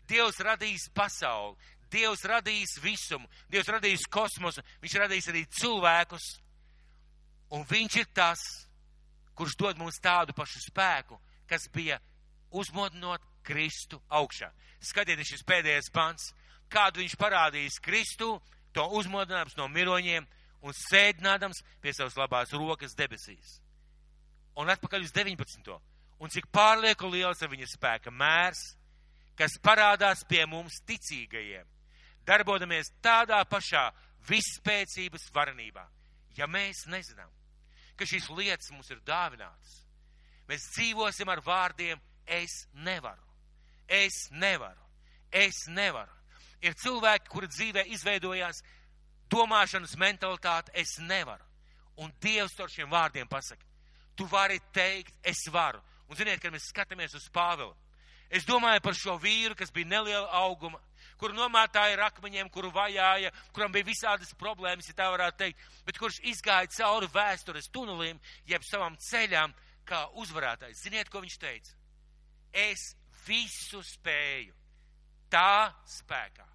[SPEAKER 1] Dievs radīs pasauli. Dievs radīs visumu. Dievs radīs kosmosu. Viņš radīs arī cilvēkus. Un viņš ir tas, kurš dod mums tādu pašu spēku, kas bija uzmodinot Kristu augšā. Skatieties šis pēdējais pants, kādu viņš parādīs Kristu, to uzmodinājums no miroņiem un sēdinādams pie savas labās rokas debesīs. Un atpakaļ uz 19. Un cik pārlieku liels ir viņa spēka mērs, kas parādās pie mums ticīgajiem, darbodamies tādā pašā visspēcības varenībā. Ja mēs nezinām, ka šīs lietas mums ir dāvinātas, mēs dzīvosim ar vārdiem es nevaru, es nevaru, es nevaru. Ir cilvēki, kuri dzīvē izveidojās domāšanas mentalitāte, es nevaru. Un Dievs ar šiem vārdiem pasaka, tu vari teikt, es varu. Un ziniet, kad mēs skatāmies uz Pāvilu, es domāju par šo vīru, kas bija neliela auguma, kuru nomātāja ar akmeņiem, kuru vajāja, kuram bija visādas problēmas, ja tā varētu teikt, bet kurš izgāja cauri vēstures tunelim, jeb savam ceļām, kā uzvarētājs. Ziniet, ko viņš teica? Es visu spēju tā spēkā,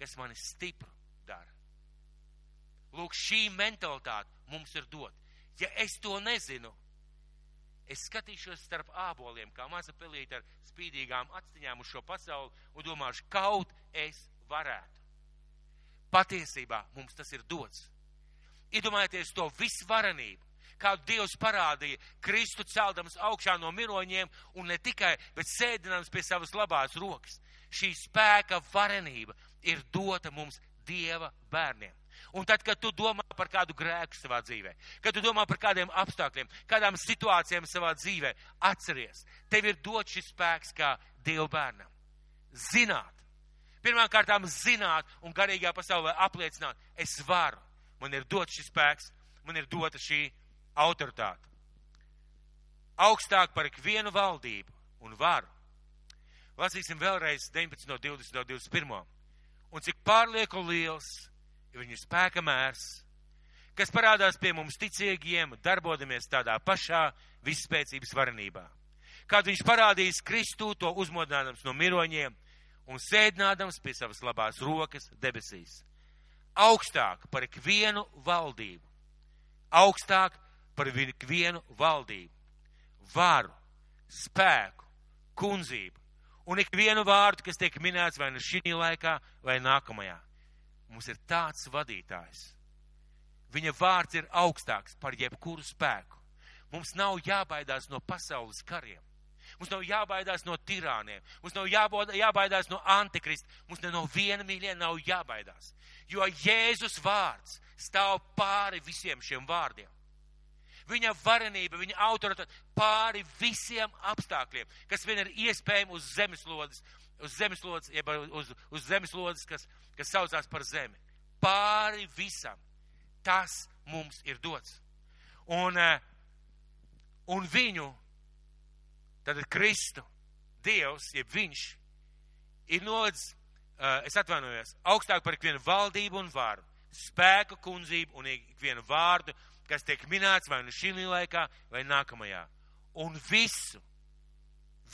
[SPEAKER 1] kas mani stipru dara. Lūk, šī mentalitāte mums ir dot. Ja es to nezinu, es skatīšos starp āboliem, kā maza pelīte ar spīdīgām acīm uz šo pasauli un domāšu, kaut es varētu. Patiesībā mums tas ir dots. Iedomājieties to visvarenību, kādu Dievs parādīja Kristu celdams augšā no miroņiem un ne tikai, bet sēdinams pie savas labās rokas. Šī spēka varenība ir dota mums Dieva bērniem. Un tad, kad tu domā par kādu grēku savā dzīvē, kad tu domā par kādiem apstākļiem, kādām situācijām savā dzīvē, atceries, tev ir dots šis spēks kā Dieva bērnam. Zināt, pirmkārt, zināt un garīgā pasaulē apliecināt, es varu, man ir dots šis spēks, man ir dota šī autoritāte. Augstāk par ikvienu valdību un varu. Lasīsim vēlreiz 19, no 20, no 21. Un cik pārlieku liels ir viņa spēka mērs, kas parādās pie mums ticīgiem, darbodamies tādā pašā visspēcības varenībā. Kad viņš parādīs Kristu, to uzmodinādams no miroņiem un sēdinādams pie savas labās rokas debesīs. Augstāk par ikvienu valdību, augstāk par ikvienu valdību, varu, spēku, kundzību un ikvienu vārdu, kas tiek minēts vai nu šī laikā, vai nākamajā. Mums ir tāds vadītājs. Viņa vārds ir augstāks par jebkuru spēku. Mums nav jābaidās no pasaules kariem. Mums nav jābaidās no tirāniem. Mums nav jābaidās no antikrista. Mums ne no viena mīļa nav jābaidās. Jo Jēzus vārds stāv pāri visiem šiem vārdiem viņa varenība, viņa autoritāte pāri visiem apstākļiem, kas vien ir iespējami uz zemeslodes, uz zemeslodes, jeb uz, uz zemeslodes, kas, kas saucās par zemi. Pāri visam. Tas mums ir dots. Un, eh, un viņu, tad Kristu, Dievs, jeb viņš, ir nolicis, eh, es atvainojos, augstāk par ikvienu valdību un varu, spēku, kundzību un ikvienu vārdu, kas tiek minēts vai nu šī laikā, vai nākamajā. Un visu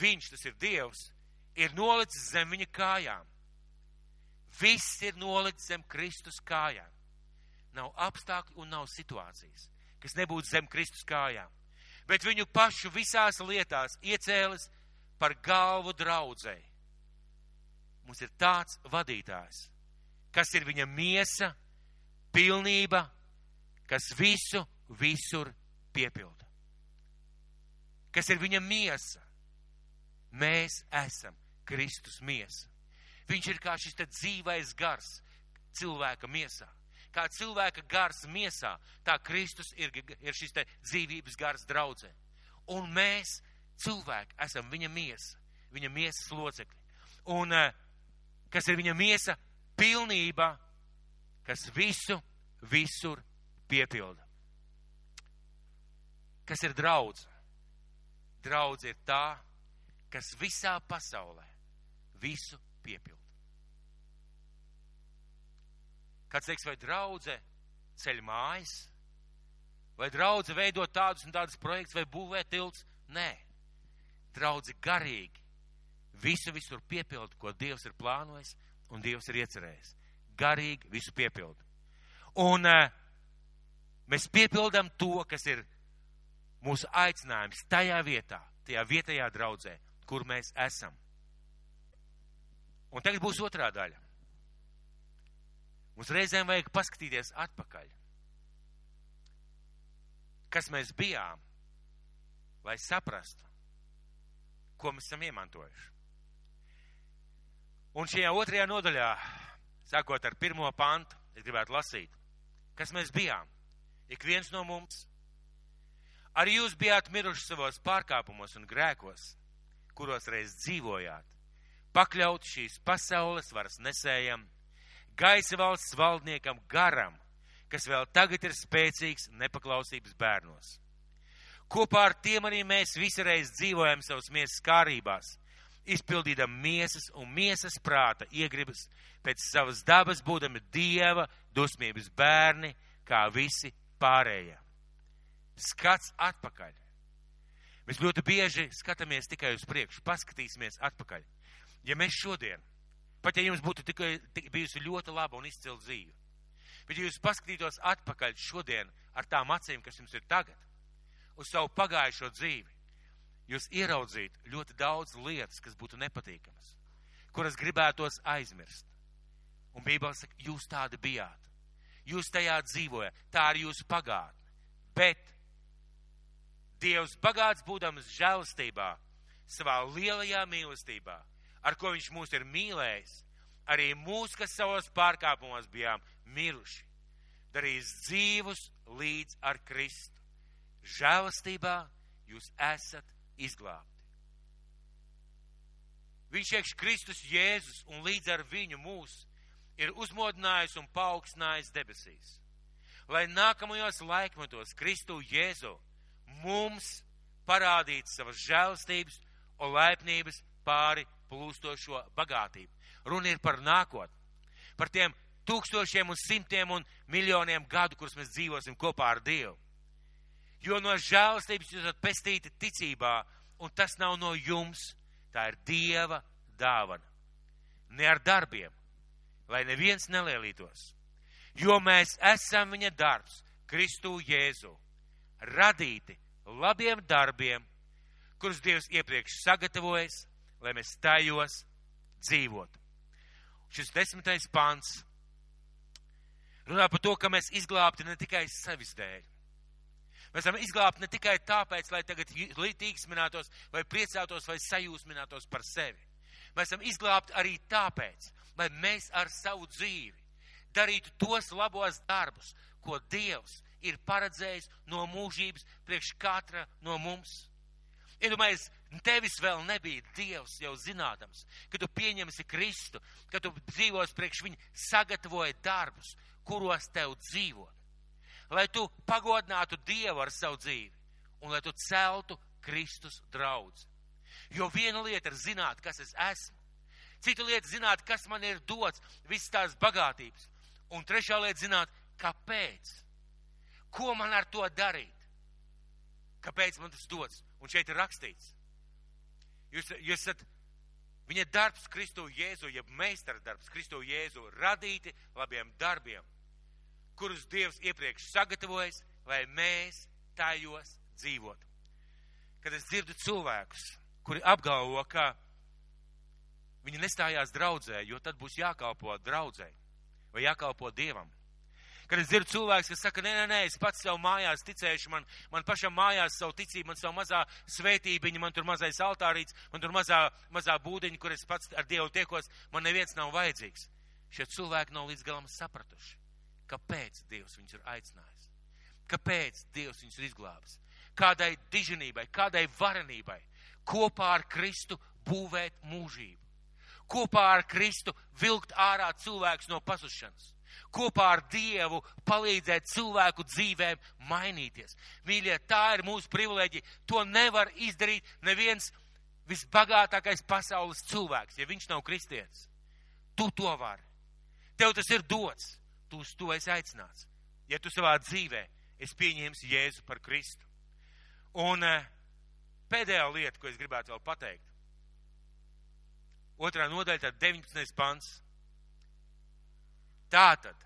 [SPEAKER 1] viņš, tas ir Dievs, ir nolicis zem viņa kājām. Viss ir nolikts zem Kristus kājām. Nav apstākļi un nav situācijas, kas nebūtu zem Kristus kājām. Bet viņu pašu visās lietās iecēlis par galvu draudzēji. Mums ir tāds vadītājs, kas ir viņa miesa, pilnība, kas visu, visur piepilda. Kas ir viņa miesa? Mēs esam Kristus miesa. Viņš ir kā šis dzīvais gars cilvēka miesā. Kā cilvēka gars miesā, tā Kristus ir, ir šis dzīvības gars draudzē. Un mēs, cilvēki, esam viņa miesa, viņa miesas locekļi. Un eh, kas ir viņa miesa? pilnība, kas visu, visur piepilda. Kas ir draudz? Draudz ir tā, kas visā pasaulē visu piepilda. Kāds teiks, vai draudze ceļ mājas, vai draudze veidot tādus un tādus projektus, vai būvē tilts? Nē, draudze garīgi visu visur piepilda, ko Dievs ir plānojis un Dievs ir iecerējis. Garīgi visu piepilda. Un uh, mēs piepildām to, kas ir mūsu aicinājums tajā vietā, tajā vietējā draudzē, kur mēs esam. Un tagad būs otrā daļa. Mums reizēm vajag paskatīties atpakaļ. Kas mēs bijām, lai saprastu, ko mēs esam iemantojuši. Un šajā otrajā nodaļā, sākot ar pirmo pantu, es gribētu lasīt, kas mēs bijām. Ik viens no mums. Arī jūs bijāt miruši savos pārkāpumos un grēkos, kuros reiz dzīvojāt, pakļaut šīs pasaules varas nesējam gaisa valsts valdniekam garam, kas vēl tagad ir spēcīgs nepaklausības bērnos. Kopā ar tiem arī mēs visreiz dzīvojam savas miesas kārībās, izpildīdam miesas un miesas prāta iegribas, pēc savas dabas būdami dieva dusmības bērni, kā visi pārējie. Skats atpakaļ. Mēs ļoti bieži skatāmies tikai uz priekšu, paskatīsimies atpakaļ. Ja mēs šodien Pat ja jums būtu tikai tik, bijusi ļoti laba un izcila dzīve. Bet ja jūs paskatītos atpakaļ šodien ar tām acīm, kas jums ir tagad, uz savu pagājušo dzīvi, jūs ieraudzītu ļoti daudz lietas, kas būtu nepatīkamas, kuras gribētos aizmirst. Un Bībele saka, jūs tādi bijāt. Jūs tajā dzīvojat, tā ir jūsu pagātne. Bet Dievs bagāts būdams žēlastībā, savā lielajā mīlestībā, ar ko viņš mūs ir mīlējis, arī mūs, kas savos pārkāpumos bijām miruši, darīs dzīvus līdz ar Kristu. Žēlastībā jūs esat izglābti. Viņš iekš Kristus Jēzus un līdz ar viņu mūs ir uzmodinājis un paaugstinājis debesīs. Lai nākamajos laikmetos Kristu Jēzu mums parādītu savas žēlastības un laipnības pāri plūstošo bagātību. Runa ir par nākotni, par tiem tūkstošiem un simtiem un miljoniem gadu, kurus mēs dzīvosim kopā ar Dievu. Jo no žēlastības jūs esat pestīti ticībā, un tas nav no jums, tā ir Dieva dāvana. Ne ar darbiem, lai neviens nelielītos, jo mēs esam viņa darbs, Kristu Jēzu, radīti labiem darbiem, kurus Dievs iepriekš sagatavojas, lai mēs tajos dzīvotu. Šis desmitais pants runā par to, ka mēs izglābti ne tikai sevis dēļ. Mēs esam izglābti ne tikai tāpēc, lai tagad līdzīgsminātos vai priecātos vai sajūsminātos par sevi. Mēs esam izglābti arī tāpēc, lai mēs ar savu dzīvi darītu tos labos darbus, ko Dievs ir paredzējis no mūžības priekš katra no mums. Iedomājies, tevis vēl nebija Dievs jau zinādams, ka tu pieņemsi Kristu, ka tu dzīvos priekš viņa sagatavoja darbus, kuros tev dzīvot. Lai tu pagodinātu Dievu ar savu dzīvi un lai tu celtu Kristus draudz. Jo viena lieta ir zināt, kas es esmu. Cita lieta zināt, kas man ir dots, visas tās bagātības. Un trešā lieta zināt, kāpēc. Ko man ar to darīt? Kāpēc man tas dots? Un šeit ir rakstīts. Jūs, jūs esat viņa darbs Kristu Jēzu, jeb meistara darbs Kristu Jēzu, radīti labiem darbiem, kurus Dievs iepriekš sagatavojas, lai mēs tajos dzīvotu. Kad es dzirdu cilvēkus, kuri apgalvo, ka viņi nestājās draudzē, jo tad būs jākalpo draudzē vai jākalpo Dievam. Kad es dzirdu cilvēks, kas saka, nē, nē, nē, es pats savu mājās ticēšu, man, man pašam mājās savu ticību, man savu mazā svētībiņa, man tur mazais altārīts, man tur mazā, mazā būdiņa, kur es pats ar Dievu tiekos, man neviens nav vajadzīgs. Šie cilvēki nav līdz galam sapratuši, kāpēc Dievs viņus ir aicinājis, kāpēc Dievs viņus ir izglābis, kādai diženībai, kādai varenībai kopā ar Kristu būvēt mūžību, kopā ar Kristu vilkt ārā cilvēks no pazušanas, kopā ar Dievu palīdzēt cilvēku dzīvēm mainīties. Mīļie, tā ir mūsu privileģija. To nevar izdarīt neviens visbagātākais pasaules cilvēks, ja viņš nav kristietis. Tu to vari. Tev tas ir dots. Tu uz to esi aicināts. Ja tu savā dzīvē esi pieņēmis Jēzu par Kristu. Un eh, pēdējā lieta, ko es gribētu vēl pateikt. Otrā nodaļa, tad 19. pants. Tātad,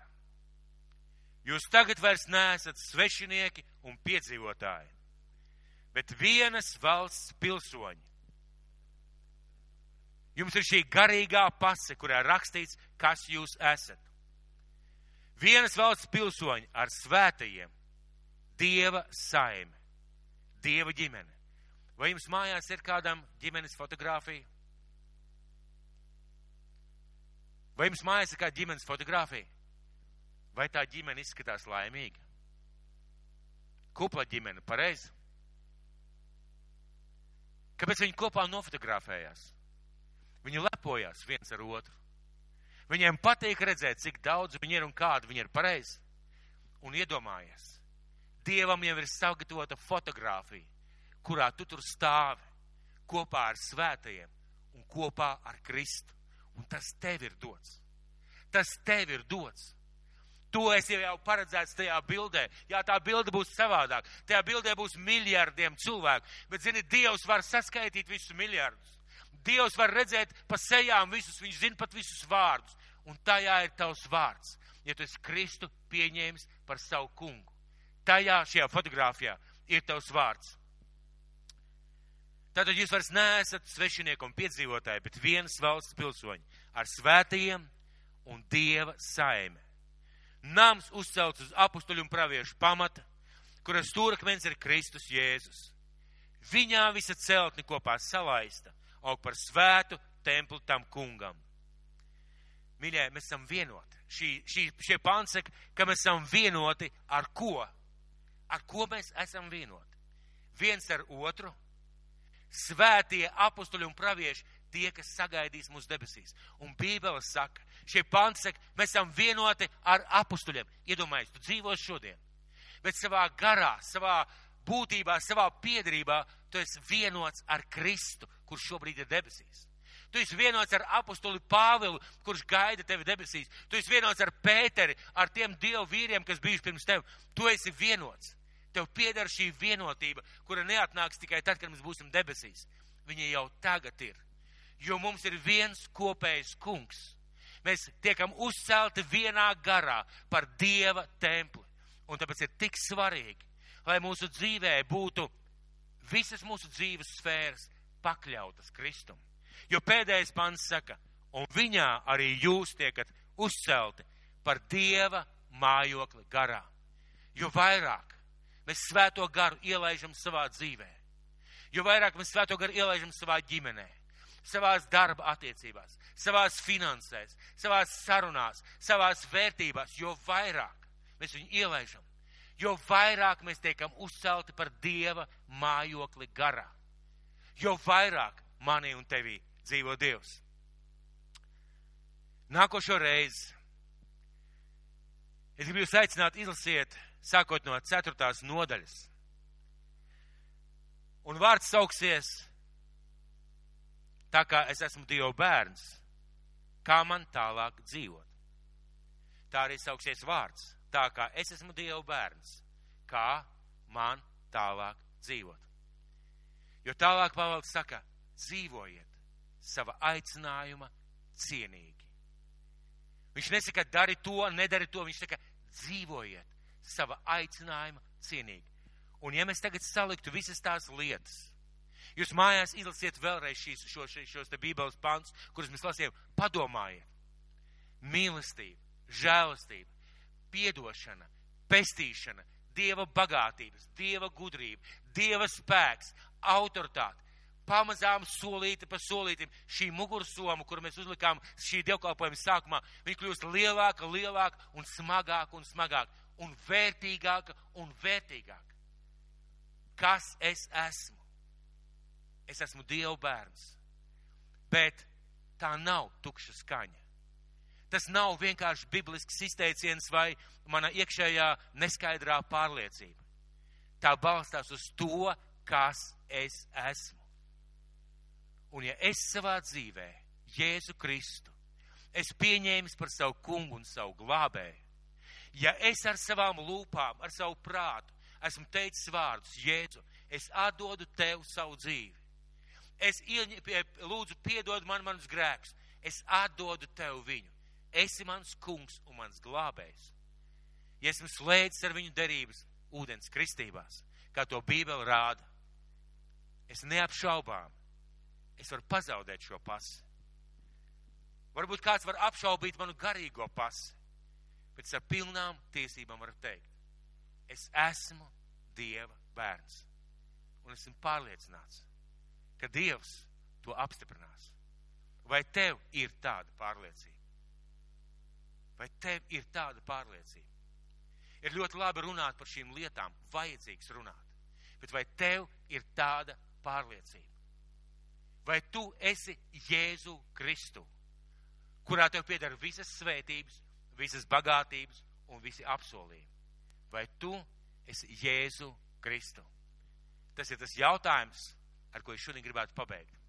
[SPEAKER 1] jūs tagad vairs neesat svešinieki un piedzīvotāji, bet vienas valsts pilsoņi. Jums ir šī garīgā pase, kurā rakstīts, kas jūs esat. Vienas valsts pilsoņi ar svētajiem, Dieva saime, Dieva ģimene. Vai jums mājās ir kādam ģimenes fotografija? Vai jums mājās ir kāda ģimenes fotografija? Vai tā ģimene izskatās laimīga? Kupla ģimene, pareizi? Kāpēc viņi kopā nofotografējās? Viņi lepojās viens ar otru. Viņiem patīk redzēt, cik daudz viņi ir un kādu viņi ir pareizi. Un iedomājies, Dievam jau ir sagatavota fotografija, kurā tu tur stāvi kopā ar svētajiem un kopā ar Kristu. Un tas tev ir dots. Tas tev ir dots. To esi jau paredzēts tajā bildē. Jā, tā bilde būs savādāk. Tajā bildē būs miljardiem cilvēku. Bet, zini, Dievs var saskaitīt visus miljardus. Dievs var redzēt pa sejām visus, viņš zina pat visus vārdus. Un tajā ir tavs vārds, ja tu esi Kristu pieņēmis par savu kungu. Tajā šajā fotografijā ir tavs vārds. Tātad jūs vairs neesat svešinieki un piedzīvotāji, bet vienas valsts pilsoņi ar svētajiem un dieva saime. Nams uzcelts uz apustuļu un praviešu pamata, kuras stūrakmens ir Kristus Jēzus. Viņā visa celtni kopā salaista, aug par svētu templi tam kungam. Mīļie, mēs esam vienoti. Šī, šī, šie pāns saka, ka mēs esam vienoti ar ko? Ar ko mēs esam vienoti? Viens ar otru. Svētie apustuļi un pravieši, tie, kas sagaidīs mūsu debesīs. Un Bībele saka, šie panti saka, mēs esam vienoti ar apustuļiem. Iedomājies, tu dzīvo šodien, bet savā garā, savā būtībā, savā piedarībā, tu esi vienots ar Kristu, kurš šobrīd ir debesīs. Tu esi vienots ar apustuli Pāvilu, kurš gaida tevi debesīs. Tu esi vienots ar Pēteri, ar tiem dievu vīriem, kas bijuši pirms tevi. Tu esi vienots. Tev pieder šī vienotība, kura neatnāks tikai tad, kad mēs būsim debesīs. Viņa jau tagad ir. Jo mums ir viens kopējs kungs. Mēs tiekam uzcelti vienā garā par Dieva templi. Un tāpēc ir tik svarīgi, lai mūsu dzīvē būtu visas mūsu dzīves sfēras pakļautas Kristum. Jo pēdējais pants saka, un viņā arī jūs tiekat uzcelti par Dieva mājokli garā. Jo vairāk mēs svēto garu ielaižam savā dzīvē, jo vairāk mēs svēto garu ielaižam savā ģimenē, savās darba attiecībās, savās finansēs, savās sarunās, savās vērtībās, jo vairāk mēs viņu ielaižam, jo vairāk mēs tiekam uzcelti par Dieva mājokli garā, jo vairāk manī un tevī dzīvo Dievs. Nākošo reizi es gribu jūs aicināt izlasiet, sākot no ceturtās nodaļas. Un vārds sauksies, tā kā es esmu Dieva bērns, kā man tālāk dzīvot. Tā arī sauksies vārds, tā kā es esmu Dieva bērns, kā man tālāk dzīvot. Jo tālāk Pāvils saka, dzīvojiet sava aicinājuma cienīgi. Viņš nesaka, dari to, nedari to, viņš saka, dzīvojiet sava aicinājuma cienīgi. Un ja mēs tagad saliktu visas tās lietas, jūs mājās izlasiet vēlreiz šīs, šo, šos te bībeles pants, kurus mēs lasījām, padomājiet. Mīlestība, žēlastība, piedošana, pestīšana, Dieva bagātības, Dieva gudrība, Dieva spēks, autoritāte, pamazām solīti pa solītim šī mugursoma, kuru mēs uzlikām šī dievkalpojuma sākumā, viņa kļūst lielāka, lielāka un smagāka un smagāka un vērtīgāka un vērtīgāka. Kas es esmu? Es esmu Dieva bērns. Bet tā nav tukša skaņa. Tas nav vienkārši biblisks izteiciens vai mana iekšējā neskaidrā pārliecība. Tā balstās uz to, kas es esmu. Un ja es savā dzīvē Jēzu Kristu, es pieņēmu par savu kungu un savu glābēju, ja es ar savām lūpām, ar savu prātu esmu teicis vārdus, Jēzu, es atdodu tev savu dzīvi. Es ieņ, lūdzu, piedod man manus grēkus. Es atdodu tev viņu. Esi mans kungs un mans glābējs. Ja esmu slēdzis ar viņu derības ūdens kristībās, kā to Bībele rāda, es neapšaubām, es varu pazaudēt šo pasi. Varbūt kāds var apšaubīt manu garīgo pasi, es ar pilnām tiesībām varu teikt, es esmu Dieva bērns. Un esmu pārliecināts, ka Dievs to apstiprinās. Vai tev ir tāda pārliecība? Vai tev ir tāda pārliecība? Ir ļoti labi runāt par šīm lietām, vajadzīgs runāt. Bet vai tev ir tāda pārliecība? Vai tu esi Jēzu Kristu, kurā tev pieder visas svētības, visas bagātības un visi apsolījumi? Vai tu esi Jēzu Kristu? Tas ir tas jautājums, ar ko es šodien gribētu pabeigt.